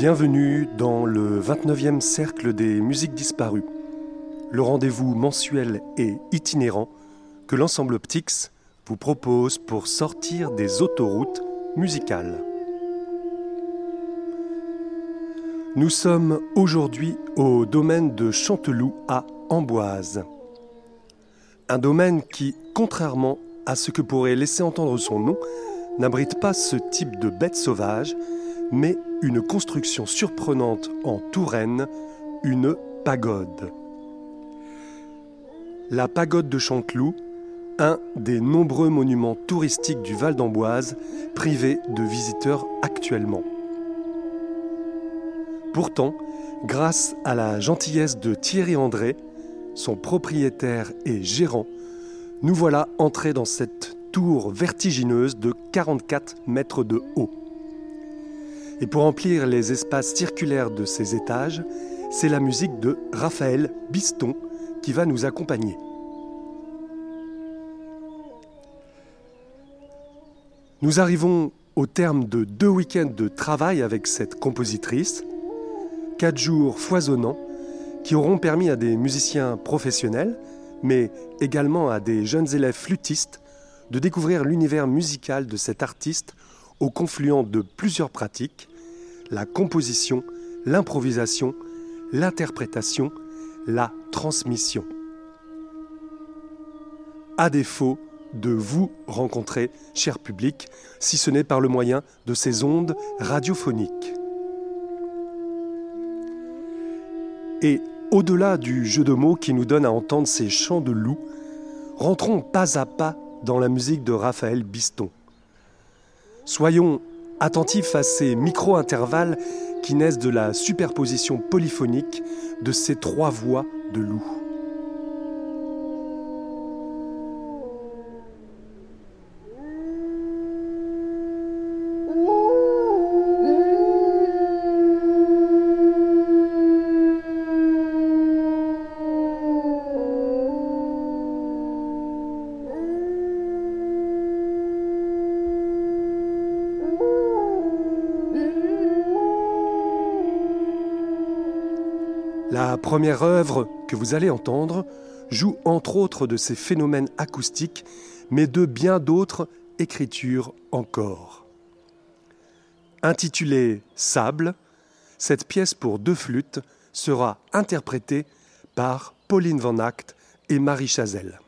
Bienvenue dans le 29e cercle des musiques disparues, le rendez-vous mensuel et itinérant que l'ensemble Optix vous propose pour sortir des autoroutes musicales. Nous sommes aujourd'hui au domaine de Chanteloup à Amboise. Un domaine qui, contrairement à ce que pourrait laisser entendre son nom, n'abrite pas ce type de bête sauvage, mais une construction surprenante en Touraine, une pagode. La pagode de Chanteloup, un des nombreux monuments touristiques du Val d'Amboise, privé de visiteurs actuellement. Pourtant, grâce à la gentillesse de Thierry André, son propriétaire et gérant, nous voilà entrés dans cette tour vertigineuse de 44 mètres de haut. Et pour remplir les espaces circulaires de ces étages, c'est la musique de Raphaël Biston qui va nous accompagner. Nous arrivons au terme de deux week-ends de travail avec cette compositrice, quatre jours foisonnants qui auront permis à des musiciens professionnels, mais également à des jeunes élèves flûtistes, de découvrir l'univers musical de cet artiste au confluent de plusieurs pratiques, la composition, l'improvisation, l'interprétation, la transmission. À défaut de vous rencontrer, cher public, si ce n'est par le moyen de ces ondes radiophoniques. Et au-delà du jeu de mots qui nous donne à entendre ces chants de loup, rentrons pas à pas dans la musique de Raphaël Biston. Soyons attentifs à ces micro-intervalles qui naissent de la superposition polyphonique de ces trois voix de loup. Première œuvre que vous allez entendre joue entre autres de ces phénomènes acoustiques, mais de bien d'autres écritures encore. Intitulée Sable, cette pièce pour deux flûtes sera interprétée par Pauline Van Act et Marie Chazelle.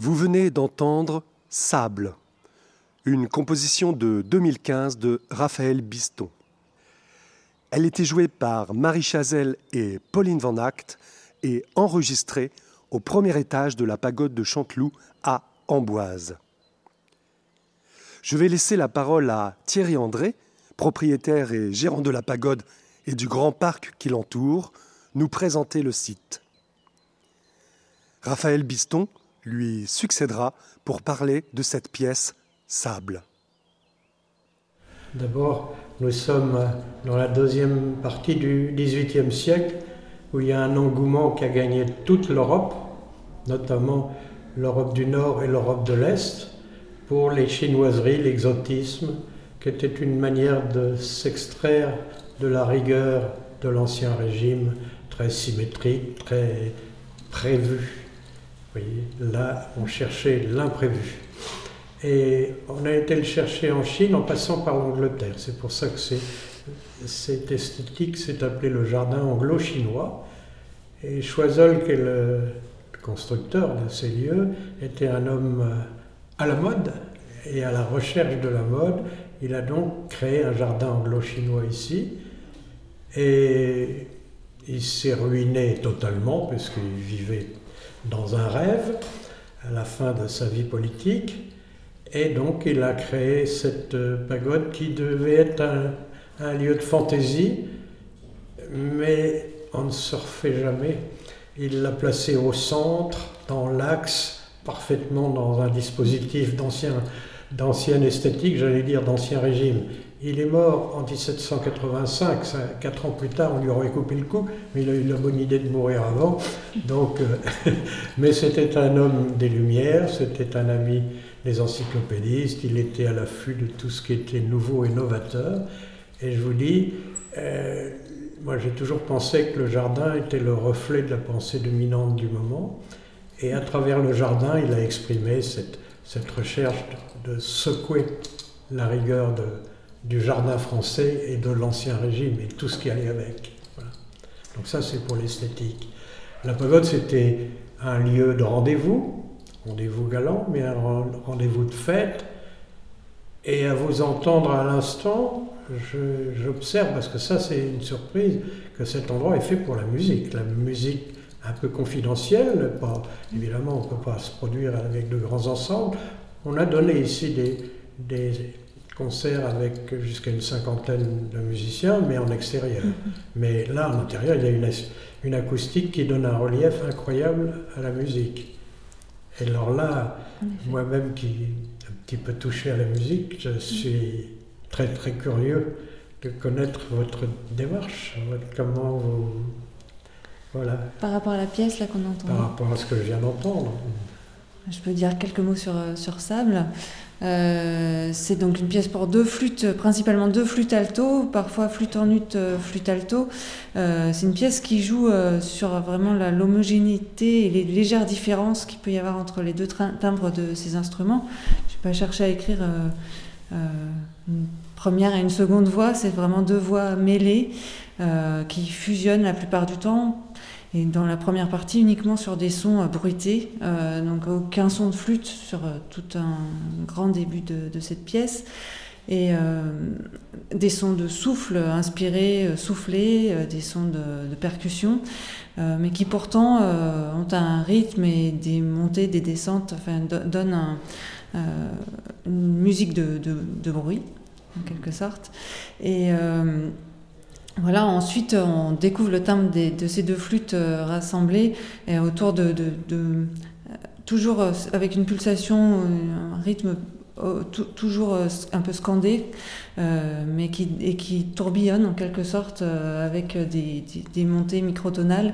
Vous venez d'entendre Sable, une composition de 2015 de Raphaël Biston. Elle était jouée par Marie Chazelle et Pauline Van Act et enregistrée au premier étage de la pagode de Chanteloup à Amboise. Je vais laisser la parole à Thierry André, propriétaire et gérant de la pagode et du grand parc qui l'entoure, nous présenter le site. Raphaël Biston lui succédera pour parler de cette pièce Sable. D'abord, nous sommes dans la deuxième partie du XVIIIe siècle où il y a un engouement qui a gagné toute l'Europe, notamment l'Europe du Nord et l'Europe de l'Est, pour les chinoiseries, l'exotisme, qui était une manière de s'extraire de la rigueur de l'Ancien Régime, très symétrique, très prévu. Vous voyez, là, on cherchait l'imprévu. Et on a été le chercher en Chine en passant par l'Angleterre. C'est pour ça que cette esthétique s'est appelée le jardin anglo-chinois. Et Choiseul, qui est le constructeur de ces lieux, était un homme euh, à la mode et à la recherche de la mode. Il a donc créé un jardin anglo-chinois ici. Et il s'est ruiné totalement parce qu'il vivait dans un rêve à la fin de sa vie politique. Et donc il a créé cette pagode qui devait être un, lieu de fantaisie, mais on ne se refait jamais. Il l'a placé au centre, dans l'axe, parfaitement dans un dispositif d'ancienne esthétique, j'allais dire d'ancien régime. Il est mort en 1785, quatre ans plus tard, on lui aurait coupé le cou, mais il a eu la bonne idée de mourir avant. Donc, euh, mais c'était un homme des Lumières, c'était un ami des encyclopédistes, il était à l'affût de tout ce qui était nouveau et novateur. Et je vous dis, euh, moi j'ai toujours pensé que le jardin était le reflet de la pensée dominante du moment. Et à travers le jardin, il a exprimé cette, cette recherche de secouer la rigueur de, du jardin français et de l'ancien régime et tout ce qui allait avec. Donc ça c'est pour l'esthétique. La pagode c'était un lieu de rendez-vous, rendez-vous galant, mais un rendez-vous de fête. Et à vous entendre à l'instant, j'observe, parce que ça c'est une surprise, que cet endroit est fait pour la musique. La musique un peu confidentielle, pas, évidemment on ne peut pas se produire avec de grands ensembles. On a donné ici des, des concert avec jusqu'à une cinquantaine de musiciens, mais en extérieur. Mm-hmm. Mais là, en intérieur, il y a une, une, acoustique qui donne un relief incroyable à la musique. Et alors là, moi-même qui un petit peu touché à la musique, je suis très très curieux de connaître votre démarche, comment vous... Voilà. Par rapport à la pièce là qu'on entend. Par rapport à ce que je viens d'entendre. Je peux dire quelques mots sur, euh, sur Sable. Euh, c'est donc une pièce pour deux flûtes, principalement deux flûtes alto, parfois flûte en ut, euh, flûte alto. Euh, c'est une pièce qui joue sur vraiment l'homogénéité et les légères différences qu'il peut y avoir entre les deux timbres de ces instruments. Je n'ai pas cherché à écrire une première et une seconde voix, c'est vraiment deux voix mêlées qui fusionnent la plupart du temps et dans la première partie, uniquement sur des sons euh, bruités, euh, donc aucun son de flûte sur euh, tout un grand début de, cette pièce, et des sons de souffle inspirés, soufflés, des sons de, percussion, mais qui pourtant ont un rythme et des montées, des descentes, enfin, donnent une musique de, de, bruit, en quelque sorte. Et voilà, ensuite on découvre le timbre de ces deux flûtes euh, rassemblées et autour de, euh, toujours euh, avec une pulsation, un rythme toujours un peu scandé, mais qui, et qui tourbillonne en quelque sorte avec des, montées microtonales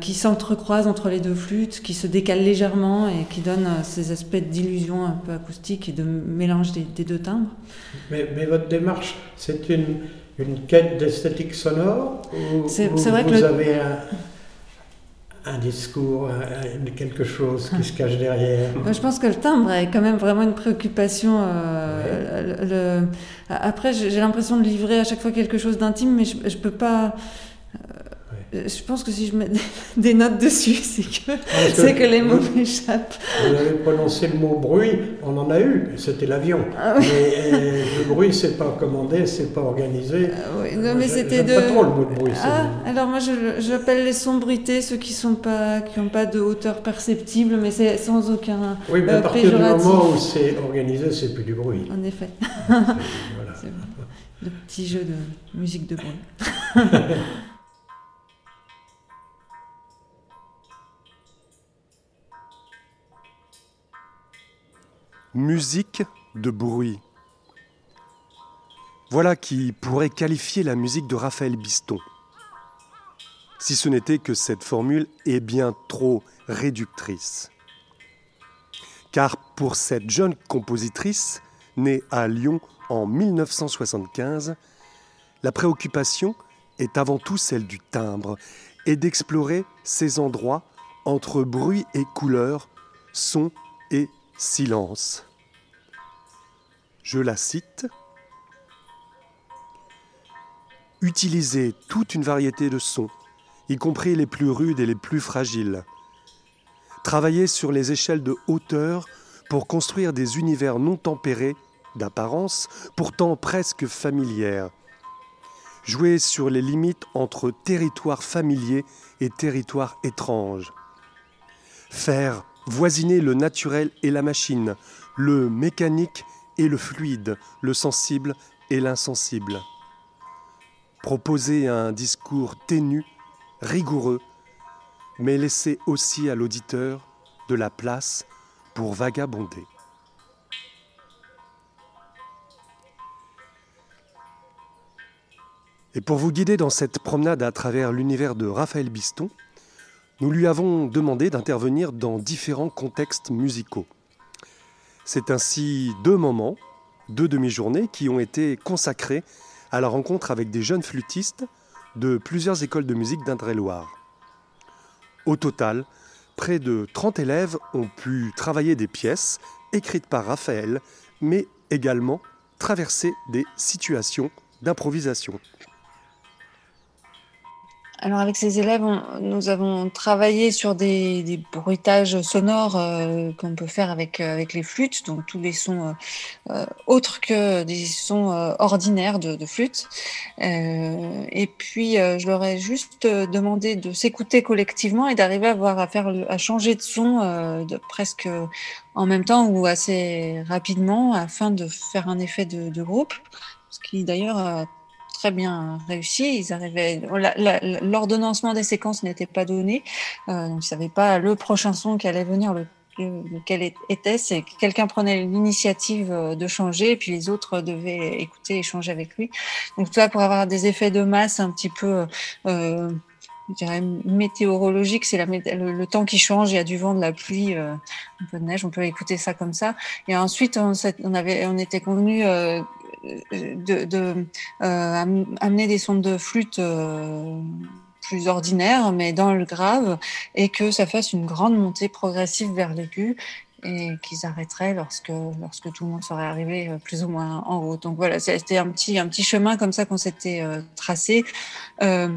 qui s'entrecroisent entre les deux flûtes, qui se décalent légèrement et qui donnent ces aspects d'illusion un peu acoustique et de mélange des, deux timbres. mais votre démarche, c'est une une quête d'esthétique sonore ou, c'est, vous avez un, discours, quelque chose qui se cache derrière? Je pense que le timbre est quand même vraiment une préoccupation. Euh, le, après, j'ai l'impression de livrer à chaque fois quelque chose d'intime, mais je ne peux pas... euh, je pense que si je mets des notes dessus, c'est que, c'est que, les mots m'échappent. Vous avez prononcé le mot bruit, on en a eu, c'était l'avion. Ah mais euh, le bruit, c'est pas commandé, c'est pas organisé. Ah oui, non, mais c'était de. pas trop le mot de bruit. Ah, alors moi, j'appelle les sombrités ceux qui sont pas, qui n'ont pas de hauteur perceptible, mais c'est sans aucun. Oui, mais à partir du moment où c'est organisé, c'est plus du bruit. En effet. voilà. Le petit jeu de musique de bruit. Musique de bruit. Voilà qui pourrait qualifier la musique de Raphaël Biston. Si ce n'était que cette formule est bien trop réductrice. Car pour cette jeune compositrice, née à Lyon en 1975, la préoccupation est avant tout celle du timbre et d'explorer ces endroits entre bruit et couleur, son et silence. Je la cite. Utiliser toute une variété de sons, y compris les plus rudes et les plus fragiles. Travailler sur les échelles de hauteur pour construire des univers non tempérés d'apparence, pourtant presque familière. Jouer sur les limites entre territoire familier et territoire étrange. Faire voisiner le naturel et la machine, le mécanique et le fluide, le sensible et l'insensible. Proposer un discours ténu, rigoureux, mais laisser aussi à l'auditeur de la place pour vagabonder. Et pour vous guider dans cette promenade à travers l'univers de Raphaël Biston, nous lui avons demandé d'intervenir dans différents contextes musicaux. C'est ainsi deux moments, deux demi-journées qui ont été consacrés à la rencontre avec des jeunes flûtistes de plusieurs écoles de musique d'Indre-et-Loire. Au total, près de 30 élèves ont pu travailler des pièces écrites par Raphaël, mais également traverser des situations d'improvisation. Alors avec ces élèves, nous avons travaillé sur des, bruitages sonores euh, qu'on peut faire avec, euh, avec les flûtes, donc tous les sons euh, autres que des sons ordinaires de, de flûte. et puis je leur ai juste demandé de s'écouter collectivement et d'arriver à à à changer de son presque en même temps ou assez rapidement afin de faire un effet de, de groupe, ce qui d'ailleurs très bien réussi. Ils arrivaient, l'ordonnancement des séquences n'était pas donné, euh, donc ils savaient pas le prochain son qui allait venir, le, lequel était. C'est que quelqu'un prenait l'initiative euh, de changer, et puis les autres devaient écouter et changer avec lui. Donc tout ça pour avoir des effets de masse un petit peu euh, je dirais météorologique, c'est le, temps qui change, il y a du vent, de la pluie, euh, un peu de neige, on peut écouter ça comme ça. Et ensuite, on, avait, on était convenu de, de euh, amener des sons de flûte euh, plus ordinaires, mais dans le grave, et que ça fasse une grande montée progressive vers l'aigu et qu'ils arrêteraient lorsque lorsque tout le monde serait arrivé euh, plus ou moins en haut. Donc voilà, c'était un petit un petit chemin comme ça qu'on s'était tracé. Euh,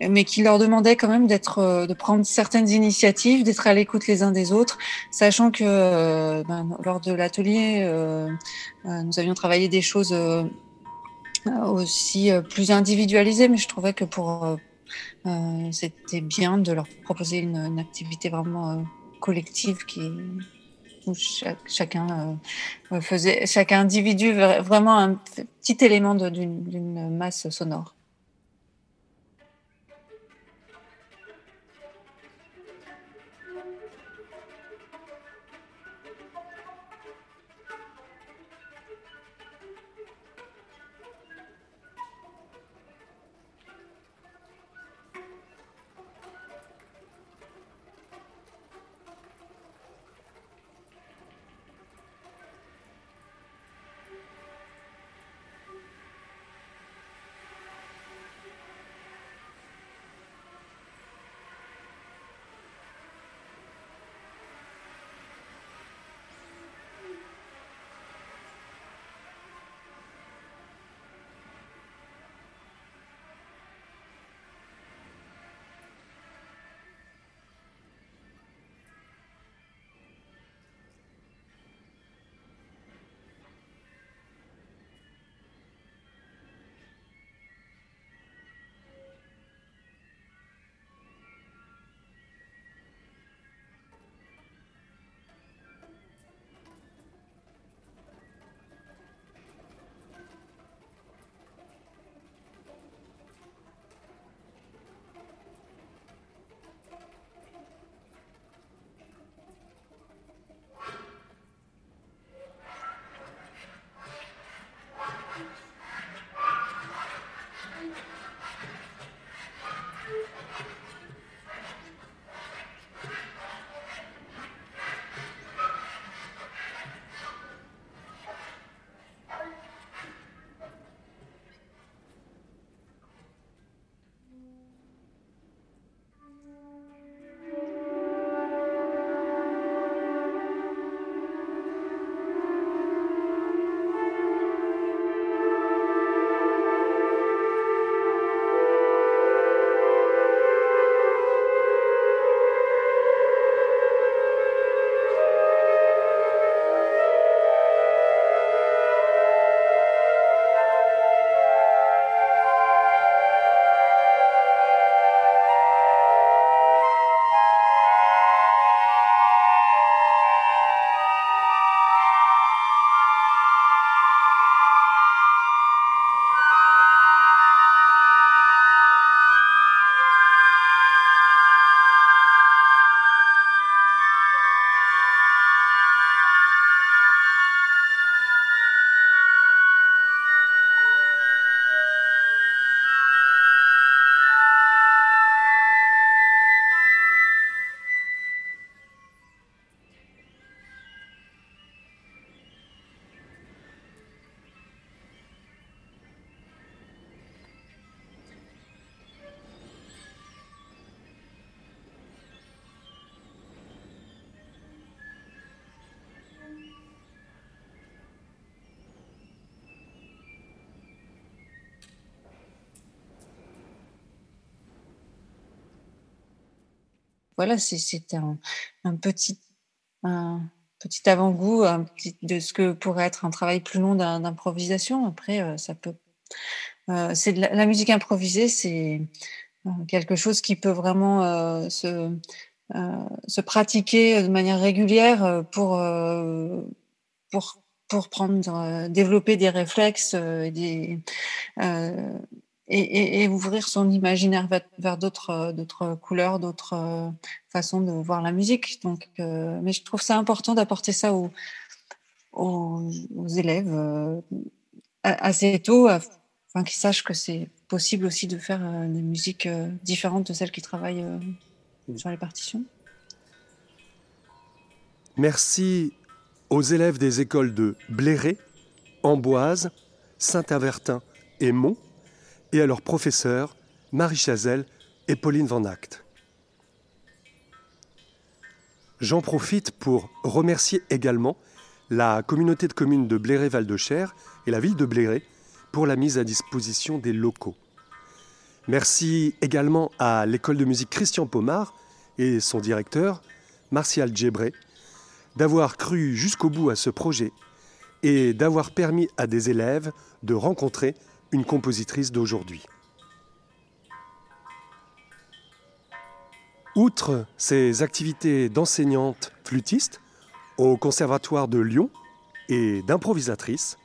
mais qui leur demandait quand même d'être, euh, de prendre certaines initiatives, d'être à l'écoute les uns des autres, sachant que euh, ben, lors de l'atelier, euh, nous avions travaillé des choses aussi plus individualisées, mais je trouvais que pour c'était bien de leur proposer une, activité vraiment collective qui où chacun faisait, chaque individu vraiment un petit élément d'une masse sonore. Voilà, c'est un, petit, avant-goût de ce que pourrait être un travail plus long d'improvisation. Après, euh, ça. Euh, c'est la, musique improvisée, c'est euh, quelque chose qui peut vraiment se, pratiquer de manière régulière pour prendre, développer des réflexes et des et, et, ouvrir son imaginaire vers, d'autres euh, d'autres couleurs, d'autres euh, façons de voir la musique. Donc, euh, mais je trouve ça important d'apporter ça aux, aux, élèves assez tôt, afin qu'ils sachent que c'est possible aussi de faire des musiques différentes de celles qui travaillent sur les partitions. Merci aux élèves des écoles de Bléré, Amboise, Saint-Avertin et Mont et à leurs professeurs Marie Chazelle et Pauline Van Act. J'en profite pour remercier également la communauté de communes de Bléré-Val de Cher et la ville de Bléré pour la mise à disposition des locaux. Merci également à l'école de musique Christian Pomard et son directeur, Martial Djebré, d'avoir cru jusqu'au bout à ce projet et d'avoir permis à des élèves de rencontrer une compositrice d'aujourd'hui. Outre ses activités d'enseignante flûtiste au Conservatoire de Lyon et d'improvisatrice,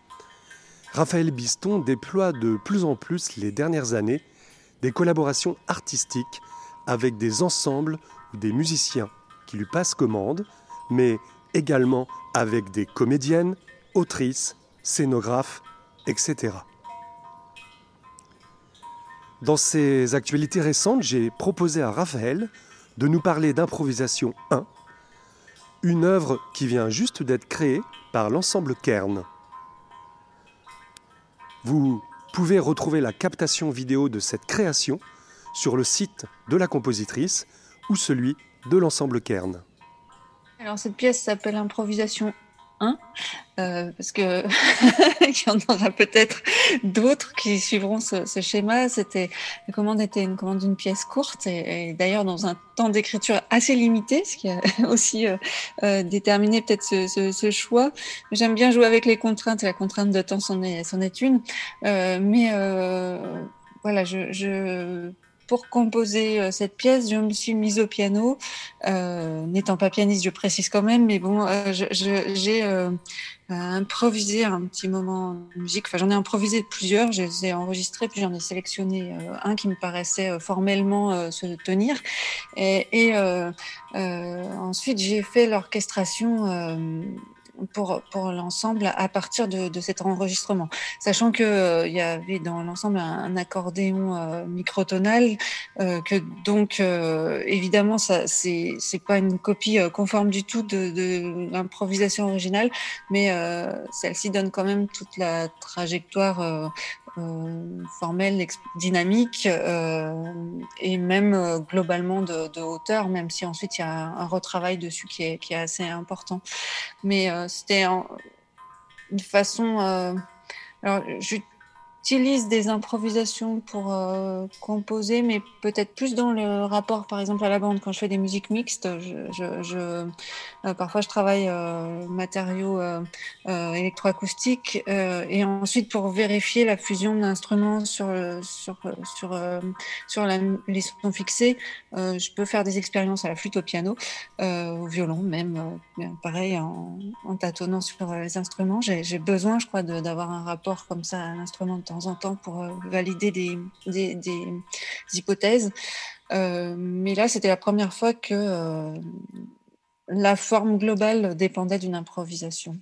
Raphaël Biston déploie de plus en plus les dernières années des collaborations artistiques avec des ensembles ou des musiciens qui lui passent commande, mais également avec des comédiennes, autrices, scénographes, etc. Dans ces actualités récentes, j'ai proposé à Raphaël de nous parler d'Improvisation 1, une œuvre qui vient juste d'être créée par l'ensemble Kern. Vous pouvez retrouver la captation vidéo de cette création sur le site de la compositrice ou celui de l'ensemble Kern. Alors cette pièce s'appelle Improvisation euh, parce que il y en aura peut-être d'autres qui suivront ce, schéma. C'était la commande était une commande d'une pièce courte et, d'ailleurs dans un temps d'écriture assez limité, ce qui a aussi euh, euh, déterminé peut-être ce, choix. J'aime bien jouer avec les contraintes et la contrainte de temps c'en est, une, mais voilà, je pour composer euh, cette pièce, je me suis mise au piano. Euh, N'étant pas pianiste, je précise quand même, mais bon, euh, j'ai improvisé un petit moment de musique. Enfin, j'en ai improvisé plusieurs. Je les ai enregistrés, puis j'en ai sélectionné un qui me paraissait formellement se tenir. Et ensuite, j'ai fait l'orchestration pour, pour l'ensemble à partir de, de, cet enregistrement. Sachant qu'il euh, y avait dans l'ensemble un, accordéon euh, microtonal, euh, que donc évidemment, ce n'est pas une copie conforme du tout de, l'improvisation originale, mais celle-ci donne quand même toute la trajectoire euh, formelle, dynamique euh, et même euh, globalement de, hauteur, même si ensuite il y a un, retravail dessus qui est, qui est assez important. Mais c'était une façon. alors, j'utilise des improvisations pour euh, composer, mais peut-être plus dans le rapport, par exemple, à la bande. Quand je fais des musiques mixtes, euh, parfois je travaille euh, matériaux euh, électroacoustiques et ensuite pour vérifier la fusion d'instruments sur sur les sons fixés, je peux faire des expériences à la flûte, au piano, au violon, même pareil en, tâtonnant sur les instruments. J'ai besoin, je crois, d'avoir un rapport comme ça à l'instrument temps en temps pour euh, valider des, hypothèses. Euh, mais là, c'était la première fois que euh, la forme globale dépendait d'une improvisation.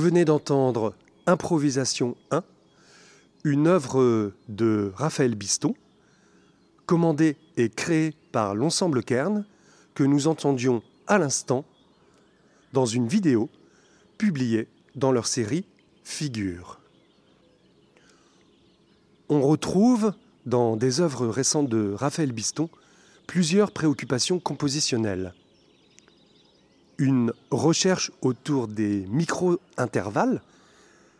Venez d'entendre Improvisation 1, une œuvre de Raphaël Biston, commandée et créée par l'ensemble Kern, que nous entendions à l'instant dans une vidéo publiée dans leur série Figure. On retrouve dans des œuvres récentes de Raphaël Biston plusieurs préoccupations compositionnelles. Une recherche autour des micro-intervalles,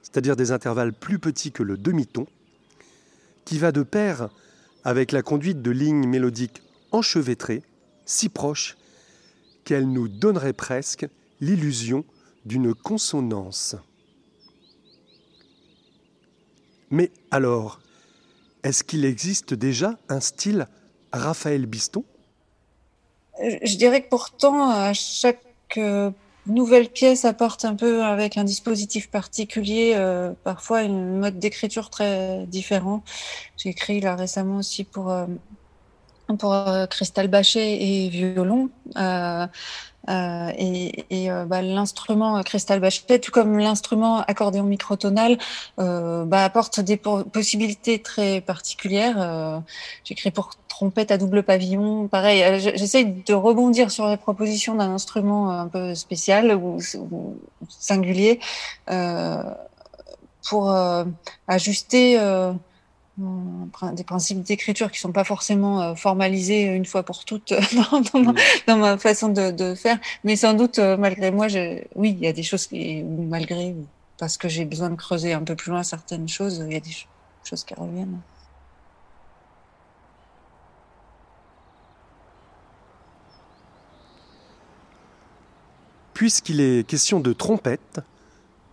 c'est-à-dire des intervalles plus petits que le demi-ton, qui va de pair avec la conduite de lignes mélodiques enchevêtrées, si proches qu'elles nous donneraient presque l'illusion d'une consonance. Mais alors, est-ce qu'il existe déjà un style Raphaël Biston? Je dirais que pourtant, à chaque euh, nouvelle pièce apporte un peu avec un dispositif particulier, euh, parfois une mode d'écriture très différent. J'ai écrit là récemment aussi pour euh, pour euh, cristal bachet et violon. Euh, euh, et, et euh, bah, l'instrument cristal bachet, tout comme l'instrument accordéon microtonal, euh, bah, apporte des possibilités très particulières. J'écris pour trompette à double pavillon. Pareil, j'essaye de rebondir sur les propositions d'un instrument un peu spécial ou, ou singulier pour ajuster des principes d'écriture qui sont pas forcément euh, formalisés une fois pour toutes euh, dans, dans, ma, façon de, de, faire, mais sans doute euh, malgré moi, je, oui, il y a des choses qui, malgré parce que j'ai besoin de creuser un peu plus loin certaines choses, il y a des choses qui reviennent. Puisqu'il est question de trompette,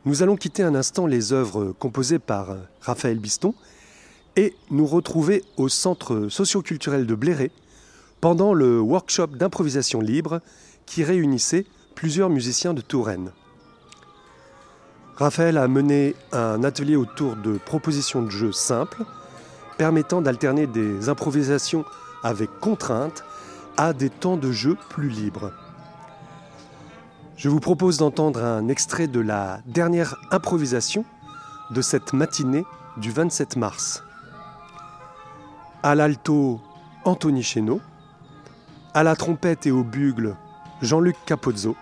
nous allons quitter un instant les œuvres composées par Raphaël Biston et nous retrouver au centre socioculturel de Bléré pendant le workshop d'improvisation libre qui réunissait plusieurs musiciens de Touraine. Raphaël a mené un atelier autour de propositions de jeux simples permettant d'alterner des improvisations avec contraintes à des temps de jeu plus libres. Je vous propose d'entendre un extrait de la dernière improvisation de cette matinée du 27 mars à l'alto Anthony Chéneau, à la trompette et au bugle Jean-Luc Capozzo.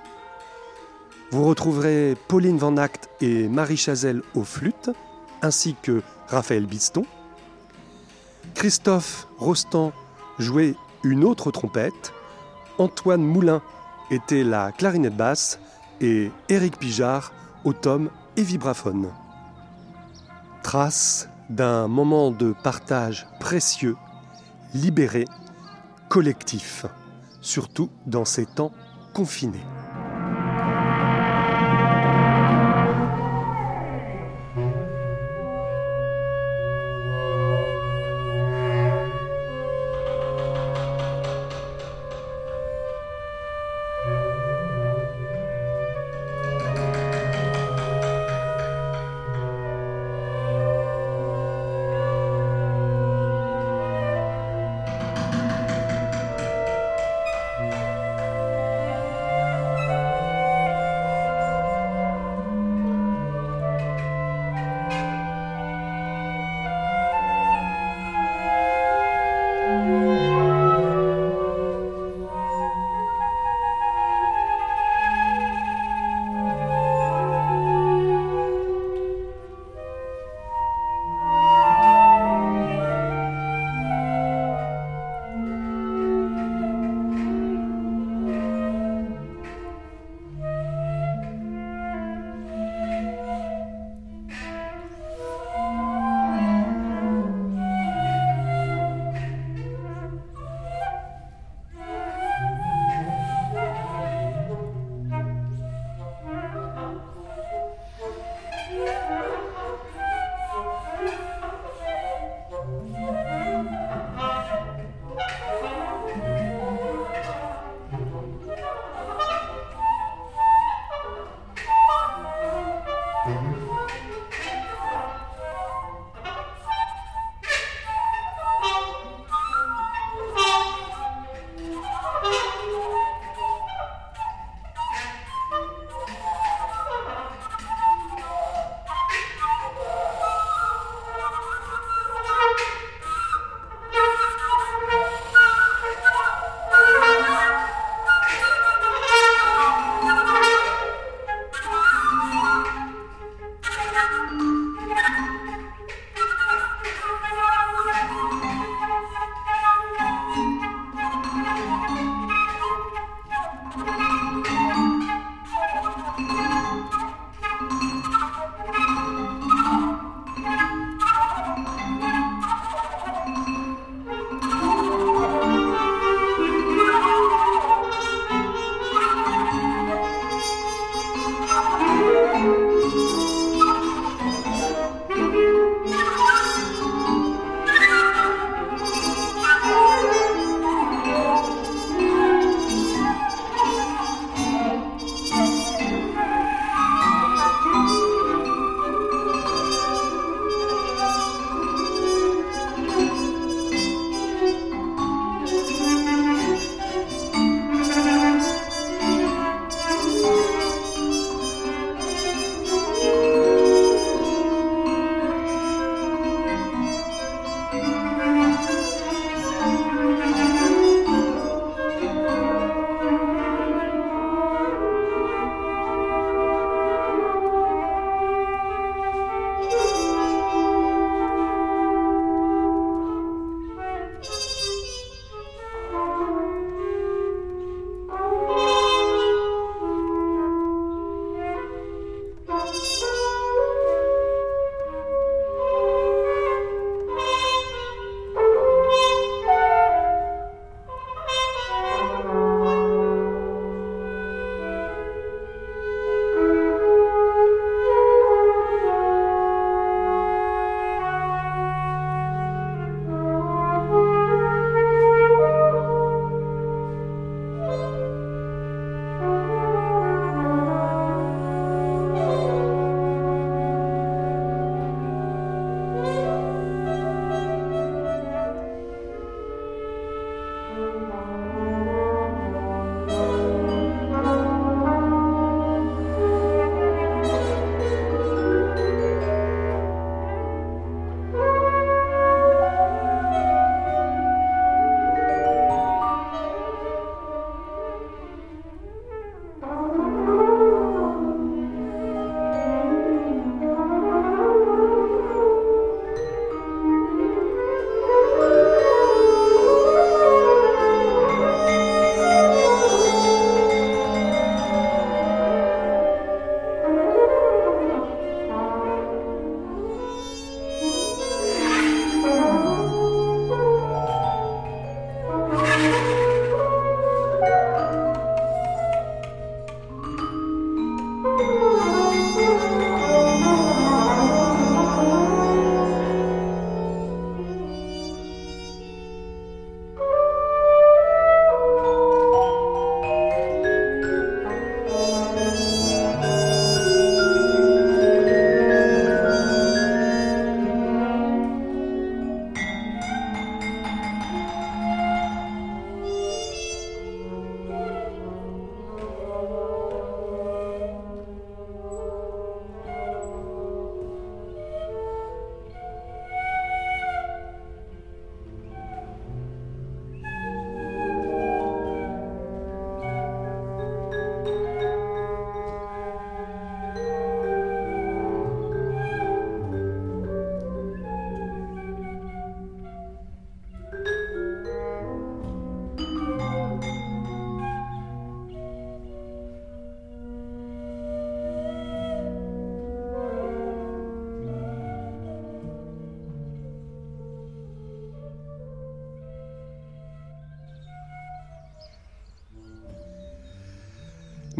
Vous retrouverez Pauline Van Act et Marie Chazelle aux flûtes, ainsi que Raphaël Biston. Christophe Rostand jouait une autre trompette, Antoine Moulin était la clarinette basse et Éric Pijard au tom et vibraphone. Trace d'un moment de partage précieux, libéré, collectif, surtout dans ces temps confinés.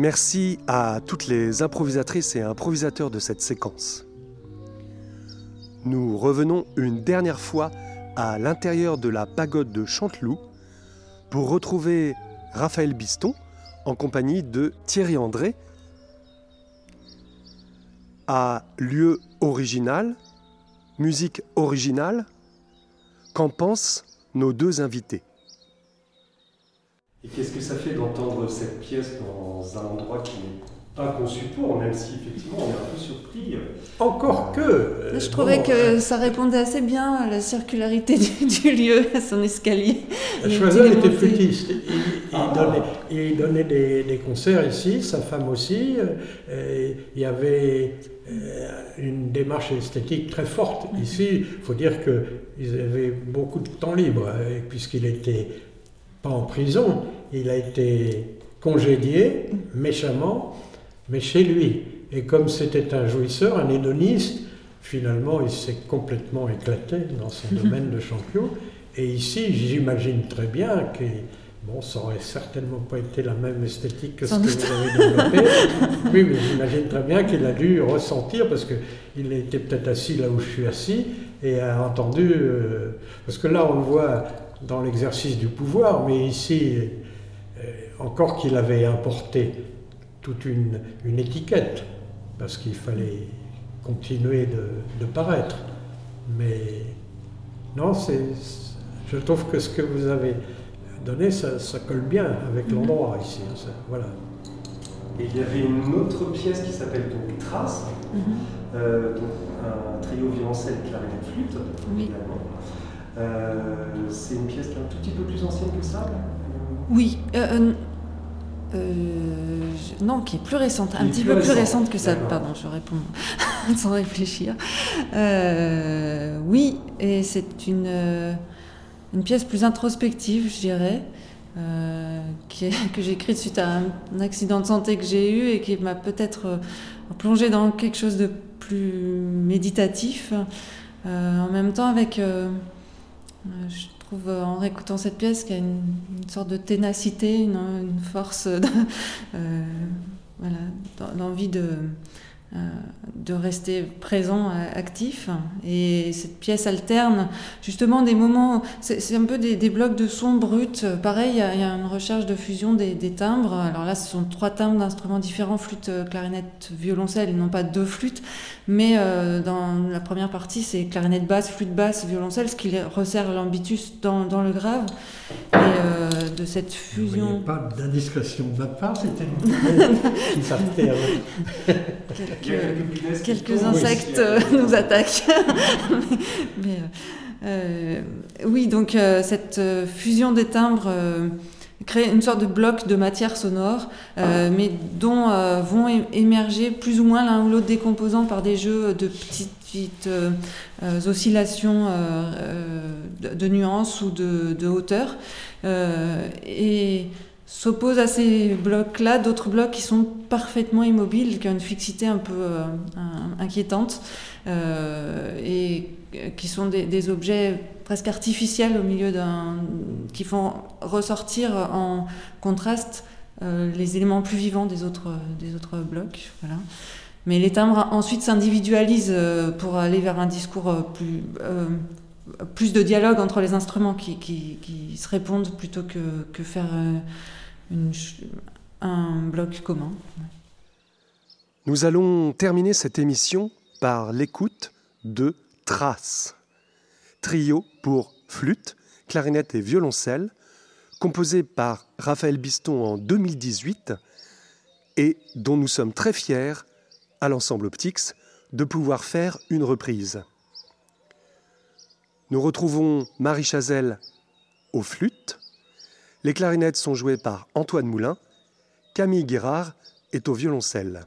Merci à toutes les improvisatrices et improvisateurs de cette séquence. Nous revenons une dernière fois à l'intérieur de la pagode de Chanteloup pour retrouver Raphaël Biston en compagnie de Thierry André à lieu original, musique originale, qu'en pensent nos deux invités et qu'est-ce que ça fait d'entendre cette pièce dans un endroit qui n'est pas conçu pour, même si effectivement on est un peu surpris Encore que Je trouvais que ça répondait assez bien à la circularité du, lieu, à son escalier. Choiseul était flûtiste. Il, donnait, des, concerts ici, sa femme aussi. il y avait une démarche esthétique très forte ici. Il faut dire qu'ils avaient beaucoup de temps libre, puisqu'il était pas en prison, il a été congédié méchamment, mais chez lui. Et comme c'était un jouisseur, un hédoniste, finalement il s'est complètement éclaté dans son domaine de champion. Et ici, j'imagine très bien que bon, ça aurait certainement pas été la même esthétique que ce que vous avez développé. oui, mais j'imagine très bien qu'il a dû ressentir, parce qu'il était peut-être assis là où je suis assis, et a entendu, euh, parce que là on le voit dans l'exercice du pouvoir, mais ici, encore qu'il avait importé toute une, étiquette, parce qu'il fallait continuer de, paraître. Mais non, c'est, je trouve que ce que vous avez donné, ça, colle bien avec mhm. l'endroit ici. voilà. Et il y avait une autre pièce qui s'appelle donc Trace, mhm. euh, donc un trio violoncelle, clarinette, flûte, également. Euh, c'est une pièce qui est un tout petit peu plus ancienne que ça Oui. Euh, euh, non, qui est plus récente, un petit peu plus récente que ça. Pardon, je réponds sans réfléchir. oui, et c'est une, une pièce plus introspective, je dirais, que j'ai écrite suite à un, accident de santé que j'ai eu et qui m'a peut-être plongé dans quelque chose de plus méditatif. en même temps, avec euh, je trouve euh, en réécoutant cette pièce qu'il y a une, sorte de ténacité, une, force, euh, l'envie de, de rester présent, euh, actif. Et cette pièce alterne justement des moments, c'est un peu des, blocs de sons bruts. Pareil, il y, a une recherche de fusion des, timbres. Alors là, ce sont trois timbres d'instruments différents, flûte, clarinette, violoncelle, et non pas deux flûtes. Mais euh, dans la première partie, c'est clarinette basse, flûte basse, violoncelle, ce qui resserre l'ambitus dans, dans, le grave. Et de cette fusion. Il n'y a pas d'indiscrétion de ma part, c'était une qui quelques, quelques insectes nous attaquent. mais, mais, oui, donc cette fusion des timbres créer une sorte de bloc de matière sonore, euh, mais dont euh, vont émerger plus ou moins l'un ou l'autre des composants par des jeux de petites, petites euh, oscillations de, de, nuances ou de, de hauteur. et s'opposent à ces blocs-là d'autres blocs qui sont parfaitement immobiles, qui ont une fixité un peu inquiétante et qui sont des, objets presque artificielles au milieu d'un. qui font ressortir en contraste euh, les éléments plus vivants des autres, des autres blocs. Voilà. Mais les timbres ensuite s'individualisent euh, pour aller vers un discours euh, plus, plus de dialogue entre les instruments qui, qui, qui se répondent plutôt que, que faire un bloc commun. Nous allons terminer cette émission par l'écoute de Traces trio pour flûte, clarinette et violoncelle, composé par Raphaël Biston en 2018 et dont nous sommes très fiers à l'ensemble Optix de pouvoir faire une reprise. Nous retrouvons Marie Chazelle aux flûtes, les clarinettes sont jouées par Antoine Moulin, Camille Guérard est au violoncelle.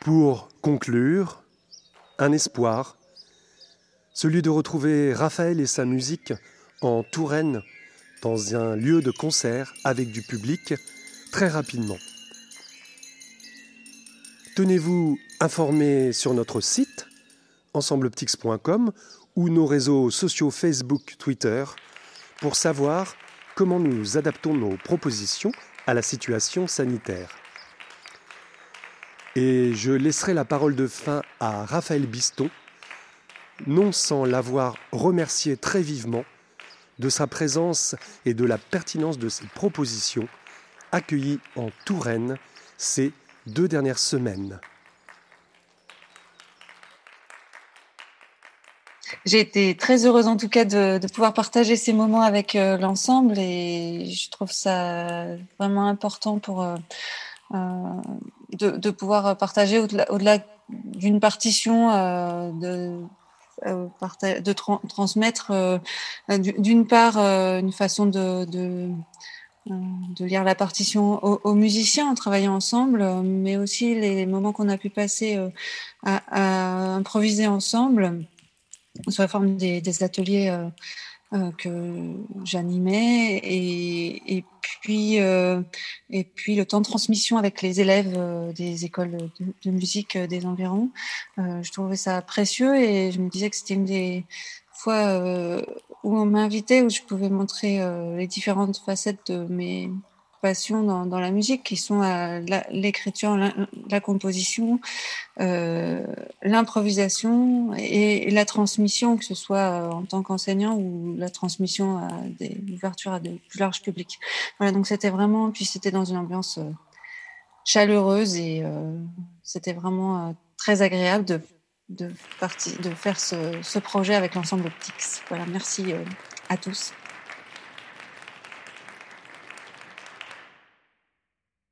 Pour conclure, un espoir, celui de retrouver Raphaël et sa musique en Touraine dans un lieu de concert avec du public très rapidement. Tenez-vous informés sur notre site ensembleptix.com ou nos réseaux sociaux Facebook, Twitter pour savoir comment nous adaptons nos propositions à la situation sanitaire. Et je laisserai la parole de fin à Raphaël Biston, non sans l'avoir remercié très vivement de sa présence et de la pertinence de ses propositions accueillies en Touraine ces deux dernières semaines. J'ai été très heureuse en tout cas de, pouvoir partager ces moments avec euh, l'ensemble et je trouve ça vraiment important pour euh, euh, de, pouvoir partager au-delà d'une partition de de transmettre d'une part une façon de, lire la partition aux, musiciens en travaillant ensemble, mais aussi les moments qu'on a pu passer à, improviser ensemble sous la forme des, ateliers euh, euh, que j'animais et, et puis euh, et puis le temps de transmission avec les élèves des écoles de, musique des environs. je trouvais ça précieux et je me disais que c'était une des fois où on m'invitait où je pouvais montrer les différentes facettes de mes passion dans, la musique, qui sont l'écriture, la, composition, euh, l'improvisation et, la transmission, que ce soit euh, en tant qu'enseignant ou la transmission à des ouvertures à de plus larges publics. Voilà, donc c'était vraiment, puis c'était dans une ambiance euh, chaleureuse et euh, c'était vraiment très agréable de, de, de faire ce, ce projet avec l'ensemble Optix. Voilà, merci à tous.